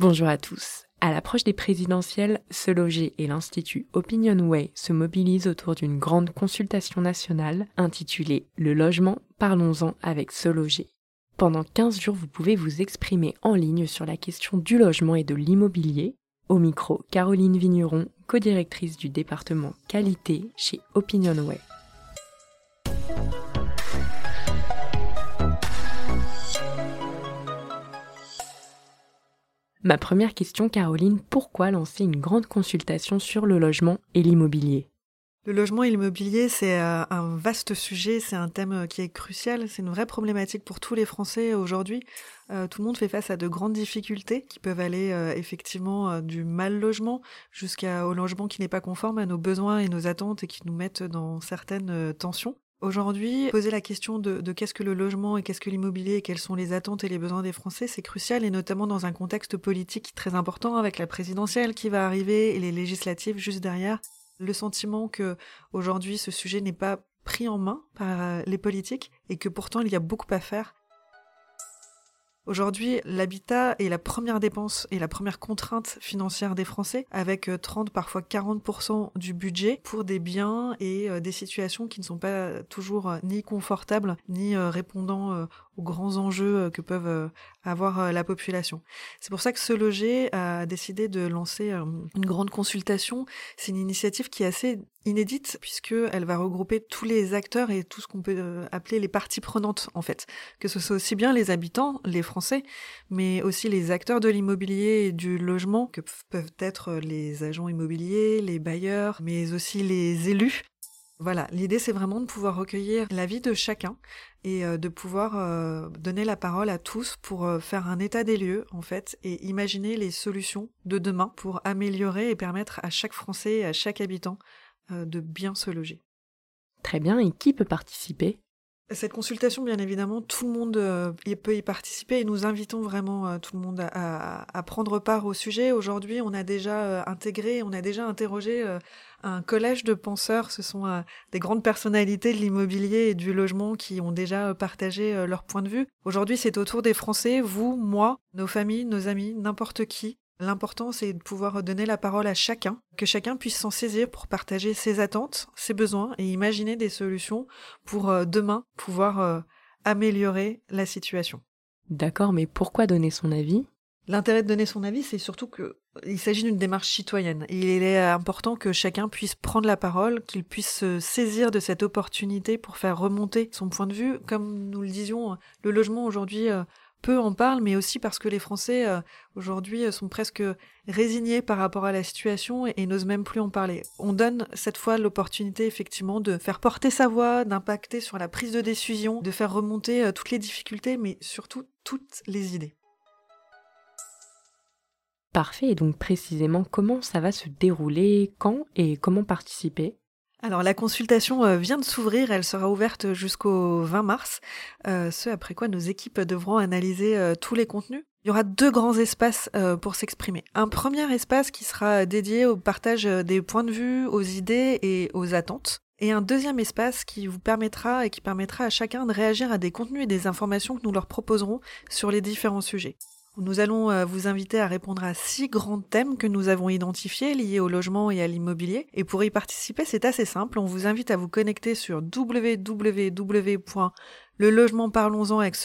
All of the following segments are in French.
Bonjour à tous. À l'approche des présidentielles, Se Loger et l'Institut Opinionway se mobilisent autour d'une grande consultation nationale intitulée Le logement, parlons-en avec Se Loger. Pendant 15 jours, vous pouvez vous exprimer en ligne sur la question du logement et de l'immobilier. Au micro, Caroline Vigneron, codirectrice du département qualité chez Opinionway. Ma première question, Caroline, pourquoi lancer une grande consultation sur le logement et l'immobilier? Le logement et l'immobilier, c'est euh, un vaste sujet, c'est un thème euh, qui est crucial, c'est une vraie problématique pour tous les Français aujourd'hui. Euh, tout le monde fait face à de grandes difficultés qui peuvent aller effectivement du mal logement jusqu'au logement qui n'est pas conforme à nos besoins et nos attentes et qui nous mettent dans certaines tensions. Aujourd'hui, poser la question de, qu'est-ce que le logement et qu'est-ce que l'immobilier et quelles sont les attentes et les besoins des Français, c'est crucial et notamment dans un contexte politique très important avec la présidentielle qui va arriver et les législatives juste derrière. Le sentiment que aujourd'hui ce sujet n'est pas pris en main par euh, les politiques et que pourtant il y a beaucoup à faire Aujourd'hui, l'habitat est la première dépense et la première contrainte financière des Français, avec 30, euh, parfois 40% du budget pour des biens et euh, des situations qui ne sont pas toujours euh, ni confortables, ni répondant aux grands enjeux que peuvent avoir la population. C'est pour ça que Ce Loger a décidé de lancer une grande consultation. C'est une initiative qui est assez inédite puisqu'elle va regrouper tous les acteurs et tout ce qu'on peut appeler les parties prenantes en fait, que ce soit aussi bien les habitants, les Français, mais aussi les acteurs de l'immobilier et du logement, que peuvent être les agents immobiliers, les bailleurs, mais aussi les élus. Voilà, l'idée c'est vraiment de pouvoir recueillir l'avis de chacun et euh, de pouvoir euh, donner la parole à tous pour euh, faire un état des lieux en fait et imaginer les solutions de demain pour améliorer et permettre à chaque Français et à chaque habitant de bien se loger. Très bien, et qui peut participer? Cette consultation, bien évidemment, tout le monde euh, peut y participer et nous invitons vraiment euh, tout le monde à, prendre part au sujet. Aujourd'hui, on a déjà euh, intégré, on a déjà interrogé un collège de penseurs. Ce sont des grandes personnalités de l'immobilier et du logement qui ont déjà partagé leur point de vue. Aujourd'hui, c'est au tour des Français, vous, moi, nos familles, nos amis, n'importe qui, L'important, c'est de pouvoir donner la parole à chacun, que chacun puisse s'en saisir pour partager ses attentes, ses besoins et imaginer des solutions pour euh, demain pouvoir euh, améliorer la situation. D'accord, mais pourquoi donner son avis? L'intérêt de donner son avis, c'est surtout qu'il s'agit d'une démarche citoyenne. Il est important que chacun puisse prendre la parole, qu'il puisse se saisir de cette opportunité pour faire remonter son point de vue. Comme nous le disions, le logement aujourd'hui euh, peu en parlent, mais aussi parce que les Français euh, aujourd'hui euh, sont presque résignés par rapport à la situation et, n'osent même plus en parler. On donne cette fois l'opportunité effectivement de faire porter sa voix, d'impacter sur la prise de décision, de faire remonter euh, toutes les difficultés, mais surtout toutes les idées. Parfait, et donc précisément comment ça va se dérouler, quand et comment participer? Alors la consultation euh, vient de s'ouvrir, elle sera ouverte jusqu'au 20 mars, euh, ce après quoi nos équipes devront analyser euh, tous les contenus. Il y aura deux grands espaces pour s'exprimer. Un premier espace qui sera dédié au partage des points de vue, aux idées et aux attentes. Et un deuxième espace qui vous permettra et qui permettra à chacun de réagir à des contenus et des informations que nous leur proposerons sur les différents sujets. Nous allons euh, vous inviter à répondre à six grands thèmes que nous avons identifiés liés au logement et à l'immobilier. Et pour y participer, c'est assez simple. On vous invite à vous connecter sur www.lelogementparlonsen avec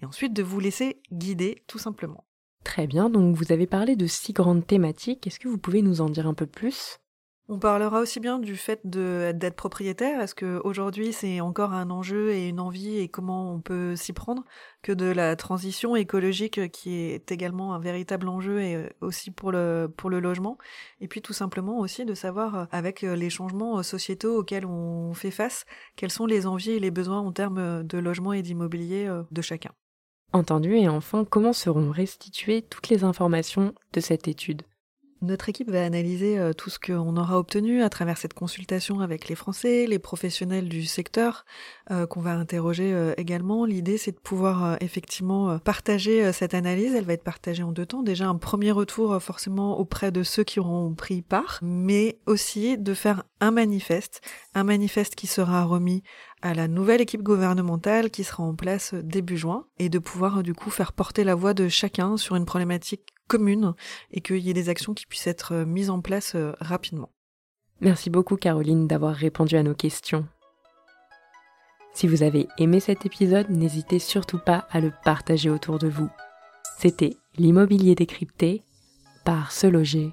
et ensuite de vous laisser guider tout simplement. Très bien, donc vous avez parlé de six grandes thématiques. Est-ce que vous pouvez nous en dire un peu plus? On parlera aussi bien du fait d'être propriétaire, est-ce qu'aujourd'hui c'est encore un enjeu et une envie et comment on peut s'y prendre, que de la transition écologique qui est également un véritable enjeu et euh, aussi pour le, pour le logement, et puis tout simplement aussi de savoir euh, avec euh, les changements sociétaux auxquels on fait face, quelles sont les envies et les besoins en termes de logement et d'immobilier de chacun. Entendu, et enfin, comment seront restituées toutes les informations de cette étude? Notre équipe va analyser euh, tout ce qu'on aura obtenu à travers cette consultation avec les Français, les professionnels du secteur euh, qu'on va interroger euh, également. L'idée, c'est de pouvoir effectivement partager cette analyse. Elle va être partagée en deux temps. Déjà, un premier retour forcément auprès de ceux qui auront pris part, mais aussi de faire un manifeste, un manifeste qui sera remis à la nouvelle équipe gouvernementale qui sera en place début juin et de pouvoir du coup faire porter la voix de chacun sur une problématique commune et qu'il y ait des actions qui puissent être euh, mises en place euh, rapidement. Merci beaucoup Caroline d'avoir répondu à nos questions. Si vous avez aimé cet épisode, n'hésitez surtout pas à le partager autour de vous. C'était l'immobilier décrypté par Se Loger.